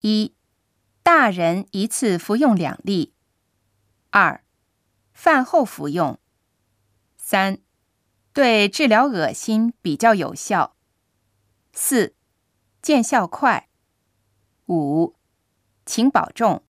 一大人一次服用两粒。二饭后服用。三对治疗恶心比较有效。四见效快。五请保重。